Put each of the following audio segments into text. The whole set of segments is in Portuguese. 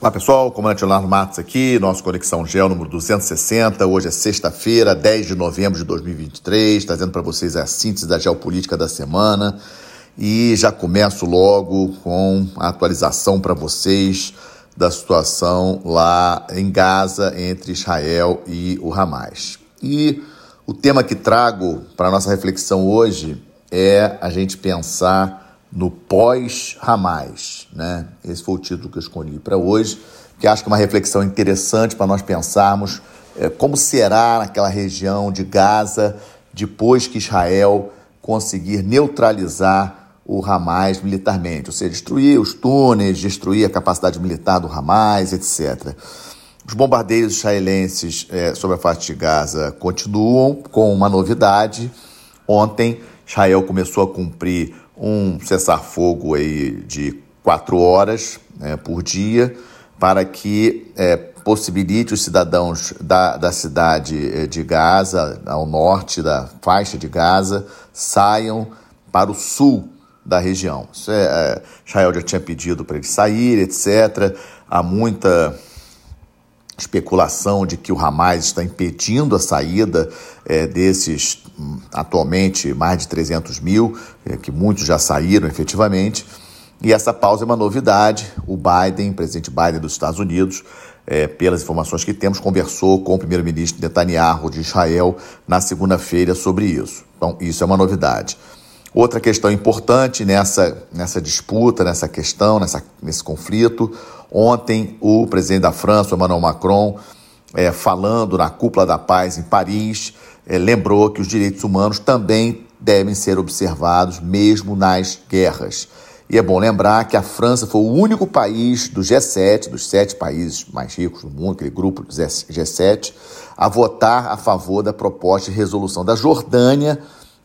Olá pessoal, comandante Leonardo Matos aqui, nosso Conexão Gel número 260. Hoje é sexta-feira, 10 de novembro de 2023, trazendo para vocês a síntese da geopolítica da semana. E já começo logo com a atualização para vocês da situação lá em Gaza entre Israel e o Hamas. E o tema que trago para nossa reflexão hoje é a gente pensar no pós-Hamas. Né? Esse foi o título que eu escolhi para hoje, que acho que é uma reflexão interessante para nós pensarmos é, como será naquela região de Gaza depois que Israel conseguir neutralizar o Hamas militarmente, ou seja, destruir os túneis, destruir a capacidade militar do Hamas, etc. Os bombardeios israelenses é, sobre a faixa de Gaza continuam com uma novidade. Ontem, Israel começou a cumprir um cessar-fogo aí de quatro horas né, por dia para que é, possibilite os cidadãos da, da cidade é, de Gaza, ao norte da faixa de Gaza, saiam para o sul da região. Isso é, é, Israel já tinha pedido para eles saírem, etc. Há muita especulação de que o Hamas está impedindo a saída é, desses, atualmente, mais de 300 mil, é, que muitos já saíram efetivamente. E essa pausa é uma novidade. O Biden, presidente Biden dos Estados Unidos, é, pelas informações que temos, conversou com o primeiro-ministro Netanyahu de Israel na segunda-feira sobre isso. Então, isso é uma novidade. Outra questão importante nessa, nessa disputa, nessa questão, nessa, nesse conflito, ontem o presidente da França, Emmanuel Macron, é, falando na Cúpula da Paz em Paris, é, lembrou que os direitos humanos também devem ser observados mesmo nas guerras. E é bom lembrar que a França foi o único país do G7, dos sete países mais ricos do mundo, aquele grupo do G7, a votar a favor da proposta de resolução da Jordânia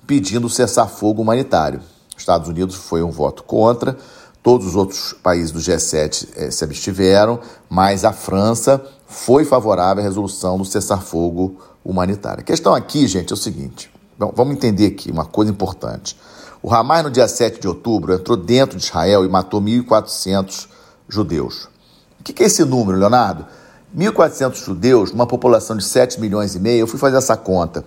pedindo cessar-fogo humanitário. Estados Unidos foi um voto contra, todos os outros países do G7 eh, se abstiveram, mas a França foi favorável à resolução do cessar-fogo humanitário. A questão aqui, gente, é o seguinte: bom, vamos entender aqui uma coisa importante. O Hamas, no dia 7 de outubro, entrou dentro de Israel e matou 1.400 judeus. O que é esse número, Leonardo? 1.400 judeus, numa população de 7 milhões e meio, eu fui fazer essa conta.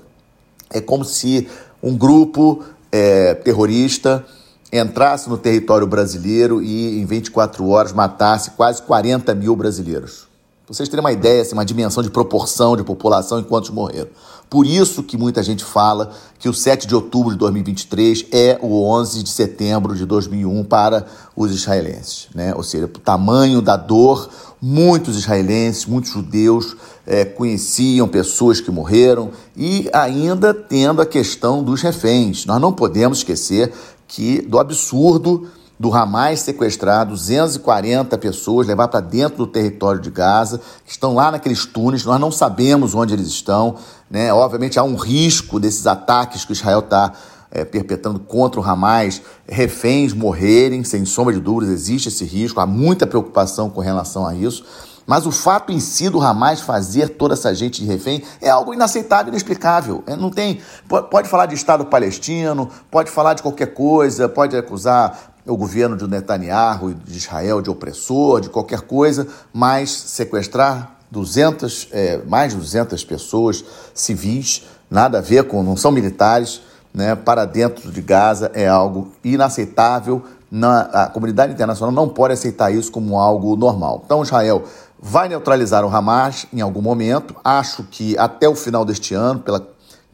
É como se um grupo é, terrorista entrasse no território brasileiro e em 24 horas matasse quase 40 mil brasileiros. Vocês terem uma ideia, assim, uma dimensão de proporção de população e quantos morreram. Por isso que muita gente fala que o 7 de outubro de 2023 é o 11 de setembro de 2001 para os israelenses. Né? Ou seja, o tamanho da dor, muitos israelenses, muitos judeus é, conheciam pessoas que morreram e ainda tendo a questão dos reféns. Nós não podemos esquecer que do absurdo do Hamas sequestrar 240 pessoas, levar para dentro do território de Gaza, que estão lá naqueles túneis, nós não sabemos onde eles estão. Né? Obviamente há um risco desses ataques que Israel está é, perpetrando contra o Hamas, reféns morrerem, sem sombra de dúvidas, existe esse risco, há muita preocupação com relação a isso. Mas o fato em si do Hamas fazer toda essa gente de refém é algo inaceitável, inexplicável. É, não tem. Pode falar de Estado palestino, pode falar de qualquer coisa, pode acusar o governo de Netanyahu e de Israel de opressor, de qualquer coisa, mas sequestrar 200, é, mais de 200 pessoas civis, nada a ver com, não são militares, né, para dentro de Gaza é algo inaceitável. Na, a comunidade internacional não pode aceitar isso como algo normal. Então, Israel vai neutralizar o Hamas em algum momento. Acho que até o final deste ano, pela,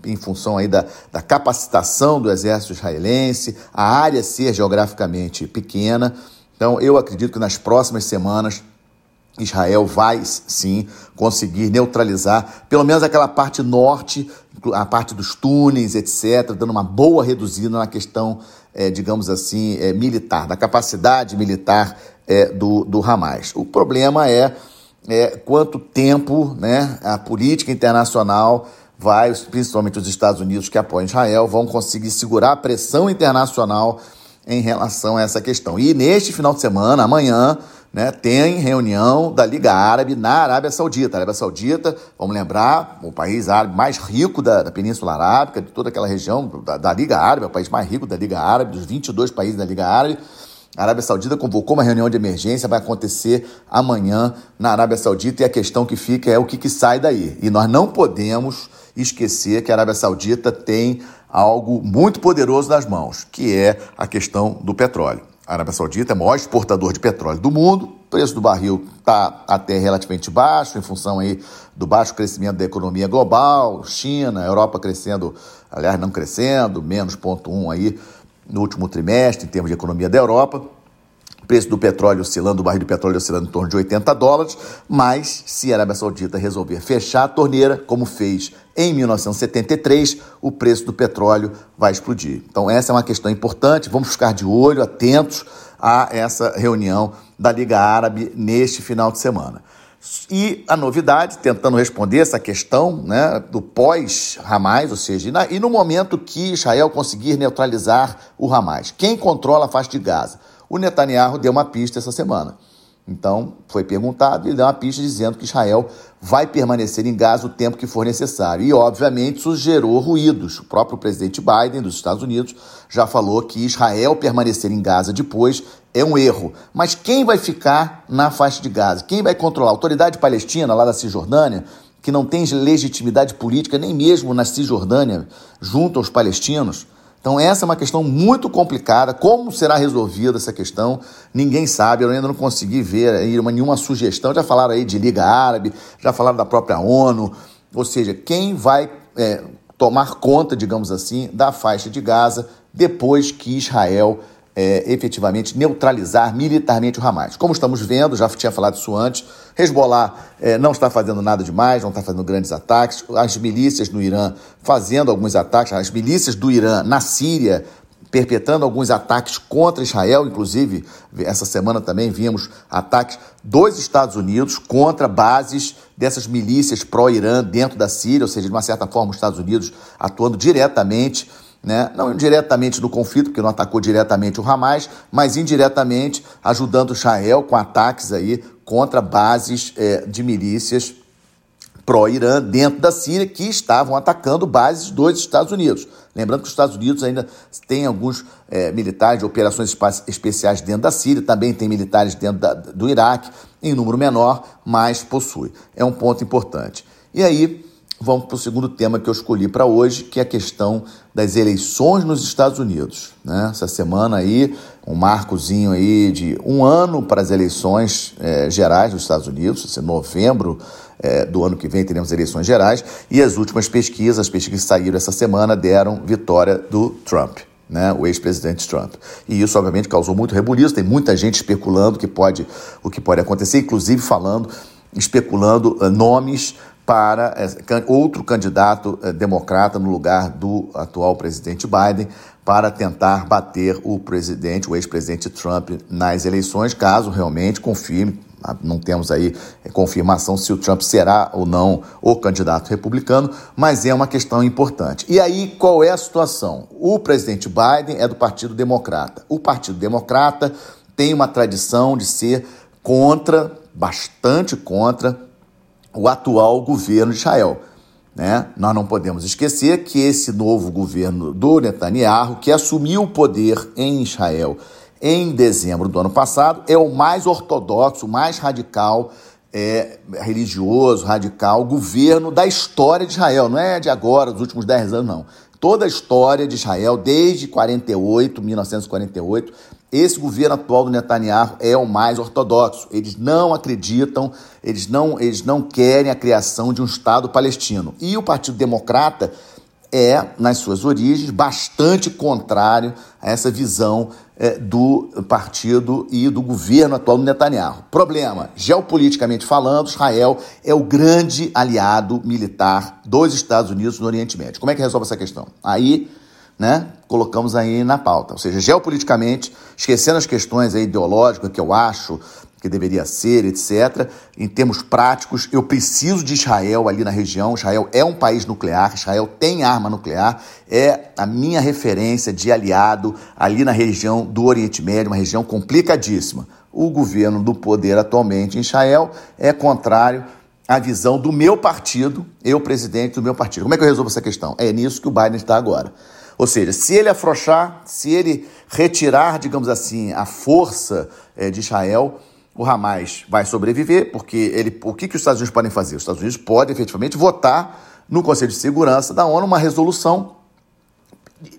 em função aí da, da capacitação do exército israelense, a área ser geograficamente pequena. Então, eu acredito que nas próximas semanas Israel vai sim conseguir neutralizar pelo menos aquela parte norte, a parte dos túneis, etc., dando uma boa reduzida na questão, é, digamos assim, é, militar, da capacidade militar é, do, do Hamas. O problema é é, quanto tempo né, a política internacional vai, principalmente os Estados Unidos que apoiam Israel, vão conseguir segurar a pressão internacional em relação a essa questão. E neste final de semana, amanhã, né, tem reunião da Liga Árabe na Arábia Saudita. A Arábia Saudita, vamos lembrar, o país árabe mais rico da, da Península Arábica, de toda aquela região, da, da Liga Árabe, é o país mais rico da Liga Árabe, dos 22 países da Liga Árabe A Arábia Saudita convocou uma reunião de emergência, vai acontecer amanhã na Arábia Saudita e a questão que fica é o que, que sai daí. E nós não podemos esquecer que a Arábia Saudita tem algo muito poderoso nas mãos, que é a questão do petróleo. A Arábia Saudita é o maior exportador de petróleo do mundo, o preço do barril está até relativamente baixo, em função aí do baixo crescimento da economia global, China, Europa crescendo, aliás, não crescendo, menos 0,1 aí no último trimestre, em termos de economia da Europa. O preço do petróleo oscilando, o barril de petróleo oscilando em torno de 80 dólares, mas se a Arábia Saudita resolver fechar a torneira, como fez em 1973, o preço do petróleo vai explodir. Então, essa é uma questão importante, vamos ficar de olho, atentos a essa reunião da Liga Árabe neste final de semana. E a novidade, tentando responder essa questão né, do pós-Hamas, ou seja, e, e no momento que Israel conseguir neutralizar o Hamas, quem controla a faixa de Gaza? O Netanyahu deu uma pista essa semana. Então, foi perguntado e ele deu uma pista dizendo que Israel vai permanecer em Gaza o tempo que for necessário. E, obviamente, isso gerou ruídos. O próprio presidente Biden dos Estados Unidos já falou que Israel permanecer em Gaza depois é um erro. Mas quem vai ficar na faixa de Gaza? Quem vai controlar? A autoridade palestina, lá da Cisjordânia, que não tem legitimidade política nem mesmo na Cisjordânia, junto aos palestinos, então, essa é uma questão muito complicada. Como será resolvida essa questão? Ninguém sabe. Eu ainda não consegui ver nenhuma sugestão. Já falaram aí de Liga Árabe, já falaram da própria ONU. Ou seja, quem vai é, tomar conta, digamos assim, da faixa de Gaza depois que Israel é, efetivamente neutralizar militarmente o Hamas. Como estamos vendo, já tinha falado isso antes, Hezbollah é, não está fazendo nada demais, não está fazendo grandes ataques, as milícias no Irã fazendo alguns ataques, as milícias do Irã na Síria perpetrando alguns ataques contra Israel, inclusive essa semana também vimos ataques dos Estados Unidos contra bases dessas milícias pró-Irã dentro da Síria, ou seja, de uma certa forma os Estados Unidos atuando diretamente né? não diretamente no conflito, porque não atacou diretamente o Hamas, mas indiretamente ajudando Israel com ataques aí contra bases é, de milícias pró-Irã dentro da Síria que estavam atacando bases dos Estados Unidos. Lembrando que os Estados Unidos ainda tem alguns é, militares de operações especiais dentro da Síria, também tem militares dentro da, do Iraque, em número menor, mas possui. É um ponto importante. E aí, vamos para o segundo tema que eu escolhi para hoje, que é a questão das eleições nos Estados Unidos. Né? Essa semana aí, um marcozinho aí de um ano para as eleições é, gerais dos Estados Unidos, em novembro é, do ano que vem teremos eleições gerais, e as últimas pesquisas, as pesquisas que saíram essa semana, deram vitória do Trump. Né, o ex-presidente Trump. E isso, obviamente, causou muito rebuliço, tem muita gente especulando que pode, o que pode acontecer, inclusive falando, especulando uh, nomes para outro candidato eh, democrata no lugar do atual presidente Biden para tentar bater o presidente, o ex-presidente Trump nas eleições, caso realmente confirme, ah, não temos aí eh, confirmação se o Trump será ou não o candidato republicano, mas é uma questão importante. E aí, qual é a situação? O presidente Biden é do Partido Democrata. O Partido Democrata tem uma tradição de ser contra, bastante contra, o atual governo de Israel. Né? Nós não podemos esquecer que esse novo governo do Netanyahu, que assumiu o poder em Israel em dezembro do ano passado, é o mais ortodoxo, mais radical, é, religioso, radical governo da história de Israel. Não é de agora, dos últimos 10 anos, não. Toda a história de Israel, desde 48, 1948, esse governo atual do Netanyahu é o mais ortodoxo. Eles não acreditam, eles não, eles não querem a criação de um Estado palestino. E o Partido Democrata é, nas suas origens, bastante contrário a essa visão é, do partido e do governo atual do Netanyahu. Problema: geopoliticamente falando, Israel é o grande aliado militar dos Estados Unidos no Oriente Médio. Como é que resolve essa questão? Aí né, colocamos aí na pauta. Ou seja, geopoliticamente, esquecendo as questões ideológicas que eu acho que deveria ser, etc. Em termos práticos, eu preciso de Israel ali na região. Israel é um país nuclear, Israel tem arma nuclear, é a minha referência de aliado ali na região do Oriente Médio, uma região complicadíssima. O governo do poder atualmente em Israel é contrário à visão do meu partido, eu presidente do meu partido. Como é que eu resolvo essa questão? É nisso que o Biden está agora. Ou seja, se ele afrouxar, se ele retirar, digamos assim, a força é, de Israel, o Hamas vai sobreviver, porque ele, o que, que os Estados Unidos podem fazer? Os Estados Unidos podem efetivamente votar no Conselho de Segurança da ONU uma resolução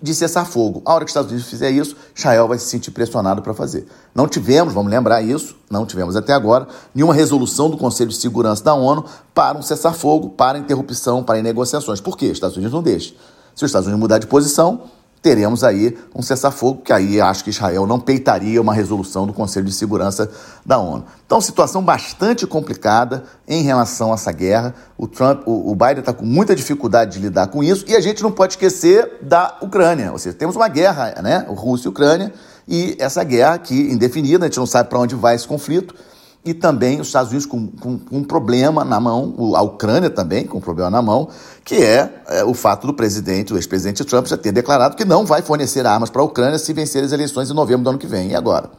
de cessar fogo. A hora que os Estados Unidos fizer isso, Israel vai se sentir pressionado para fazer. Não tivemos, vamos lembrar isso, não tivemos até agora, nenhuma resolução do Conselho de Segurança da ONU para um cessar-fogo, para interrupção, para negociações. Por quê? Os Estados Unidos não deixam. Se os Estados Unidos mudar de posição, teremos aí um cessar-fogo, que aí acho que Israel não peitaria uma resolução do Conselho de Segurança da ONU. Então, situação bastante complicada em relação a essa guerra. O Trump, o, Biden está com muita dificuldade de lidar com isso, e a gente não pode esquecer da Ucrânia. Ou seja, temos uma guerra, né? Rússia e Ucrânia, e essa guerra aqui indefinida, a gente não sabe para onde vai esse conflito e também os Estados Unidos com, com, com, um problema na mão, a Ucrânia também com um problema na mão, que é, é o fato do presidente, o ex-presidente Trump, já ter declarado que não vai fornecer armas para a Ucrânia se vencer as eleições em novembro do ano que vem. E agora?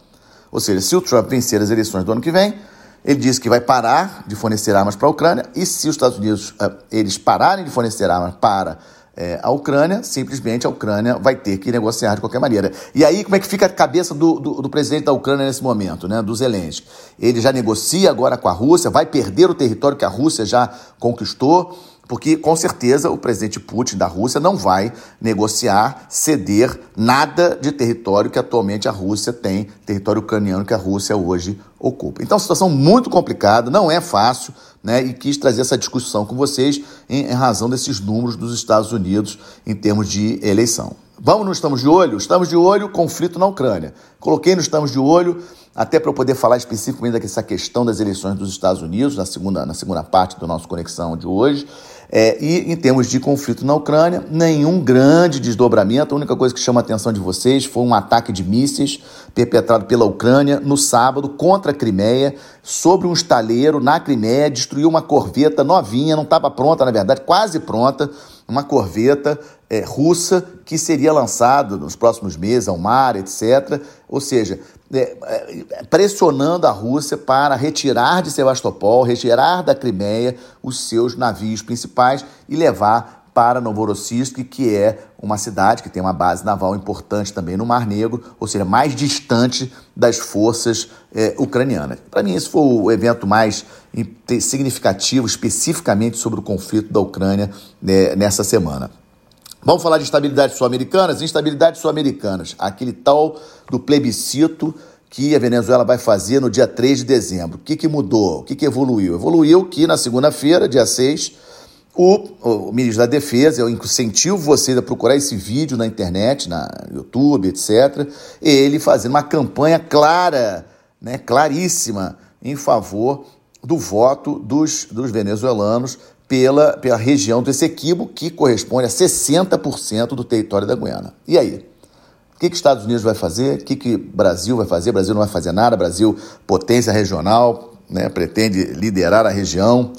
Ou seja, se o Trump vencer as eleições do ano que vem, ele diz que vai parar de fornecer armas para a Ucrânia, e se os Estados Unidos uh, eles pararem de fornecer armas para é, a Ucrânia, simplesmente a Ucrânia vai ter que negociar de qualquer maneira. E aí, como é que fica a cabeça do, do, do, presidente da Ucrânia nesse momento, né, do Zelensky? Ele já negocia agora com a Rússia, vai perder o território que a Rússia já conquistou, porque com certeza o presidente Putin da Rússia não vai negociar, ceder nada de território que atualmente a Rússia tem, território ucraniano que a Rússia hoje ocupa. Então, situação muito complicada, não é fácil né, e quis trazer essa discussão com vocês em, em razão desses números dos Estados Unidos em termos de eleição. Vamos no Estamos de Olho? Estamos de olho, conflito na Ucrânia. Coloquei no Estamos de Olho, até para eu poder falar especificamente dessa questão das eleições dos Estados Unidos, na segunda, na segunda parte do nosso Conexão de hoje. É, e em termos de conflito na Ucrânia, nenhum grande desdobramento. A única coisa que chama a atenção de vocês foi um ataque de mísseis perpetrado pela Ucrânia no sábado contra a Crimeia, sobre um estaleiro na Crimeia, destruiu uma corveta novinha, não estava pronta, na verdade, quase pronta, uma corveta é, russa que seria lançada nos próximos meses ao mar, etc. Ou seja, pressionando a Rússia para retirar de Sebastopol, retirar da Crimeia os seus navios principais e levar para Novorossiysk, que é uma cidade que tem uma base naval importante também no Mar Negro, ou seja, mais distante das forças é, ucranianas. Para mim, esse foi o evento mais significativo, especificamente sobre o conflito da Ucrânia né, nessa semana. Vamos falar de estabilidade sul-americanas? Instabilidades sul-americanas, aquele tal do plebiscito que a Venezuela vai fazer no dia 3 de dezembro. O que, que mudou? O que, que evoluiu? Evoluiu que na segunda-feira, dia 6, o, o, ministro da Defesa, eu incentivo vocês a procurar esse vídeo na internet, na YouTube, etc., ele fazendo uma campanha clara, né, claríssima, em favor do voto dos, dos venezuelanos pela, pela região do Essequibo, que corresponde a 60% do território da Guiana. E aí? O que, que Estados Unidos vai fazer? O que, que Brasil vai fazer? Brasil não vai fazer nada. Brasil, potência regional, né, pretende liderar a região.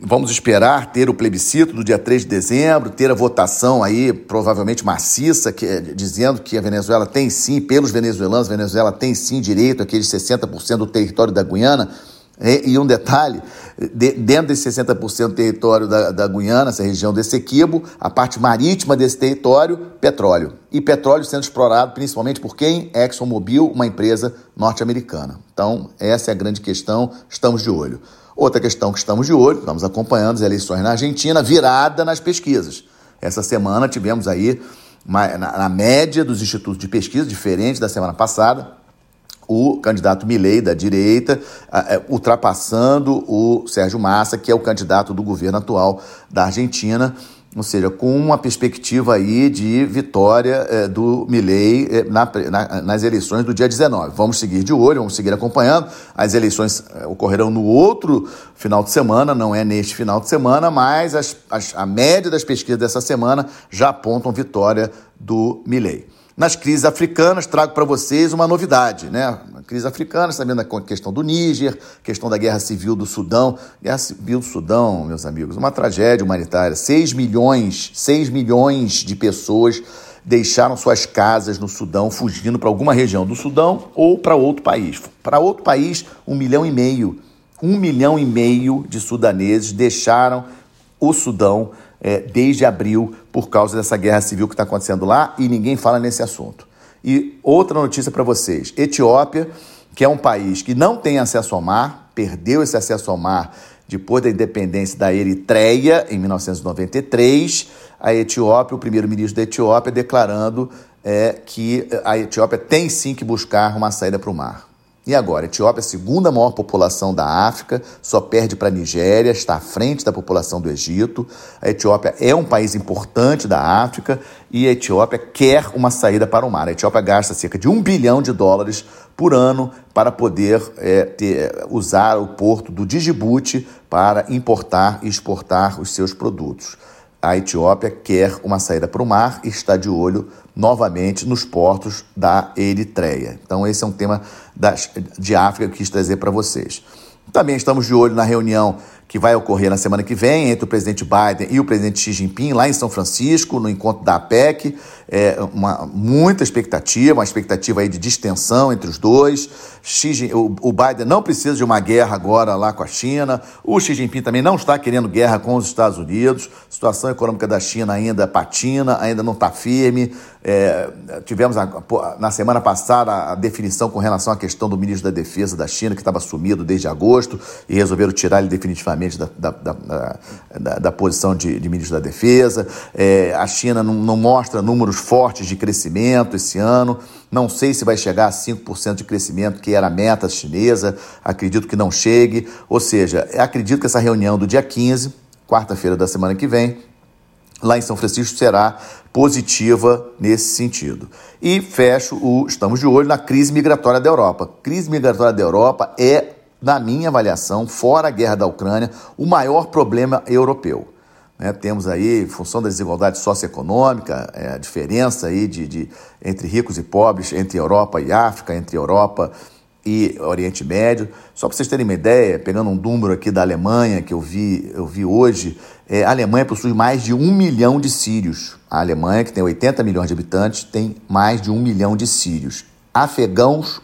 Vamos esperar ter o plebiscito do dia 3 de dezembro, ter a votação aí, provavelmente maciça, que, é, dizendo que a Venezuela tem sim, pelos venezuelanos, a Venezuela tem sim direito àqueles 60% do território da Guiana e, um detalhe, de, dentro desse 60% do território da, da Guiana, essa região desse equibo, a parte marítima desse território, petróleo. E petróleo sendo explorado principalmente por quem? ExxonMobil, uma empresa norte-americana. Então, essa é a grande questão, estamos de olho. Outra questão que estamos de olho, estamos acompanhando as eleições na Argentina, virada nas pesquisas. Essa semana tivemos aí, na média dos institutos de pesquisa, diferente da semana passada, o candidato Milei da direita, é, ultrapassando o Sérgio Massa, que é o candidato do governo atual da Argentina, ou seja, com uma perspectiva aí de vitória é, do Milei é, na, na, nas eleições do dia 19. Vamos seguir de olho, vamos seguir acompanhando. As eleições ocorrerão no outro final de semana, não é neste final de semana, mas as, as, a média das pesquisas dessa semana já apontam vitória do Milei. Nas crises africanas, trago para vocês uma novidade, né? A crise africana, sabendo a questão do Níger, questão da guerra civil do Sudão. Guerra civil do Sudão, meus amigos, uma tragédia humanitária. 6 milhões, 6 milhões de pessoas deixaram suas casas no Sudão, fugindo para alguma região do Sudão ou para outro país. Para outro país, um milhão e meio. Um milhão e meio de sudaneses deixaram o Sudão é, desde abril por causa dessa guerra civil que está acontecendo lá e ninguém fala nesse assunto. E outra notícia para vocês: Etiópia, que é um país que não tem acesso ao mar, perdeu esse acesso ao mar depois da independência da Eritreia, em 1993, a Etiópia, o primeiro-ministro da Etiópia, declarando é, que a Etiópia tem sim que buscar uma saída para o mar. E agora? Etiópia é a segunda maior população da África, só perde para a Nigéria, está à frente da população do Egito. A Etiópia é um país importante da África e a Etiópia quer uma saída para o mar. A Etiópia gasta cerca de um bilhão de dólares por ano para poder é, ter, usar o porto do Djibouti para importar e exportar os seus produtos. A Etiópia quer uma saída para o mar e está de olho novamente nos portos da Eritreia. Então, esse é um tema das, de África que eu quis trazer para vocês. Também estamos de olho na reunião que vai ocorrer na semana que vem entre o presidente Biden e o presidente Xi Jinping, lá em São Francisco, no encontro da APEC. É uma, muita expectativa, uma expectativa aí de distensão entre os dois. Xi, o, o Biden não precisa de uma guerra agora lá com a China. O Xi Jinping também não está querendo guerra com os Estados Unidos. A situação econômica da China ainda patina, ainda não está firme. É, tivemos a, na semana passada a definição com relação à questão do ministro da Defesa da China, que estava sumido desde agosto, e resolveram tirar ele definitivamente da, da, da, da, posição de, de, ministro da Defesa. É, a China não, não mostra números fortes de crescimento esse ano. Não sei se vai chegar a 5% de crescimento, que era a meta chinesa. Acredito que não chegue. Ou seja, acredito que essa reunião do dia 15, quarta-feira da semana que vem, lá em São Francisco será positiva nesse sentido. E fecho o estamos de olho na crise migratória da Europa. Crise migratória da Europa é, na minha avaliação, fora a guerra da Ucrânia, o maior problema europeu. Né, temos aí, em função da desigualdade socioeconômica, é, a diferença aí de, de, entre ricos e pobres, entre Europa e África, entre Europa e Oriente Médio. Só para vocês terem uma ideia, pegando um número aqui da Alemanha que eu vi, eu vi hoje, é, a Alemanha possui mais de um milhão de sírios. A Alemanha, que tem 80 milhões de habitantes, tem mais de um milhão de sírios. Afegãos,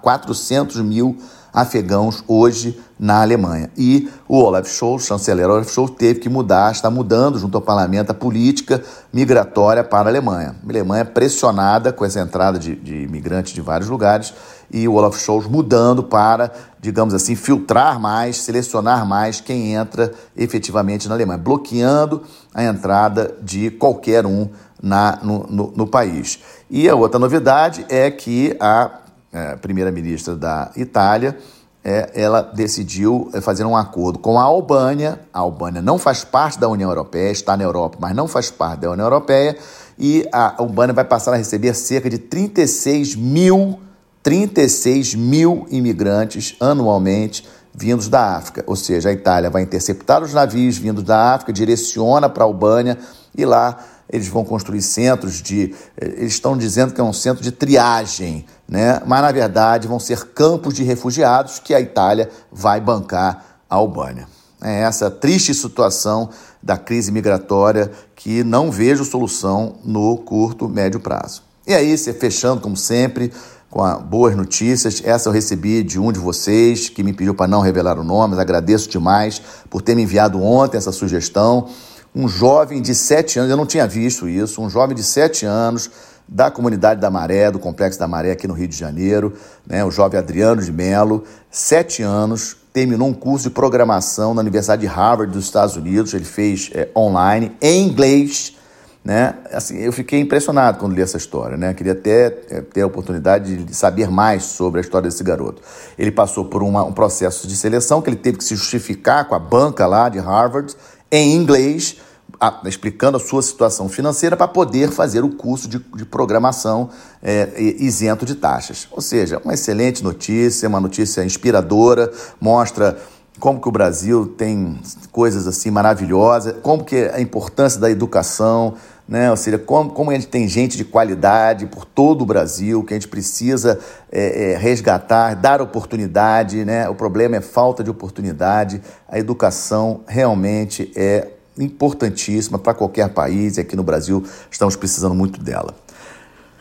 400 mil afegãos hoje na Alemanha. E o Olaf Scholz, chanceler Olaf Scholz, teve que mudar, está mudando junto ao parlamento a política migratória para a Alemanha. A Alemanha pressionada com essa entrada de, de imigrantes de vários lugares e o Olaf Scholz mudando para, digamos assim, filtrar mais, selecionar mais quem entra efetivamente na Alemanha, bloqueando a entrada de qualquer um na, no, no, no país. E a outra novidade é que a é, primeira-ministra da Itália é, ela decidiu é, fazer um acordo com a Albânia. A Albânia não faz parte da União Europeia, está na Europa, mas não faz parte da União Europeia. E a Albânia vai passar a receber cerca de 36 mil 36 mil imigrantes anualmente vindos da África. Ou seja, a Itália vai interceptar os navios vindos da África, direciona para a Albânia e lá eles vão construir centros de. Eles estão dizendo que é um centro de triagem, né? mas na verdade vão ser campos de refugiados que a Itália vai bancar a Albânia. É essa triste situação da crise migratória que não vejo solução no curto, médio prazo. E aí, fechando como sempre, com boas notícias. Essa eu recebi de um de vocês que me pediu para não revelar o nome, mas agradeço demais por ter me enviado ontem essa sugestão. Um jovem de 7 anos, eu não tinha visto isso, um jovem de 7 anos da comunidade da Maré, do Complexo da Maré aqui no Rio de Janeiro, né, o jovem Adriano de Mello, 7 anos, terminou um curso de programação na Universidade de Harvard dos Estados Unidos, ele fez é, online, em inglês, né? Assim, eu fiquei impressionado quando li essa história, né? Queria até é, ter a oportunidade de saber mais sobre a história desse garoto. Ele passou por uma, um processo de seleção que ele teve que se justificar com a banca lá de Harvard em inglês, a, explicando a sua situação financeira para poder fazer o curso de, de programação é, isento de taxas. Ou seja, uma excelente notícia, uma notícia inspiradora, mostra como que o Brasil tem coisas assim maravilhosas, como que a importância da educação, né? ou seja, como, como a gente tem gente de qualidade por todo o Brasil, que a gente precisa é, é, resgatar, dar oportunidade, né? o problema é falta de oportunidade, a educação realmente é importantíssima para qualquer país e aqui no Brasil estamos precisando muito dela.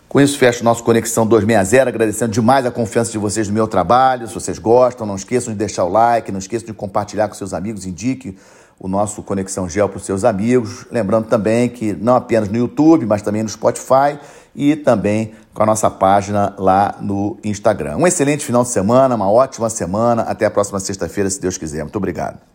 Com isso, fecho nosso Conexão 260, agradecendo demais a confiança de vocês no meu trabalho. Se vocês gostam, não esqueçam de deixar o like, não esqueçam de compartilhar com seus amigos, indique o nosso Conexão Gel para os seus amigos. Lembrando também que não apenas no YouTube, mas também no Spotify e também com a nossa página lá no Instagram. Um excelente final de semana, uma ótima semana. Até a próxima sexta-feira, se Deus quiser. Muito obrigado.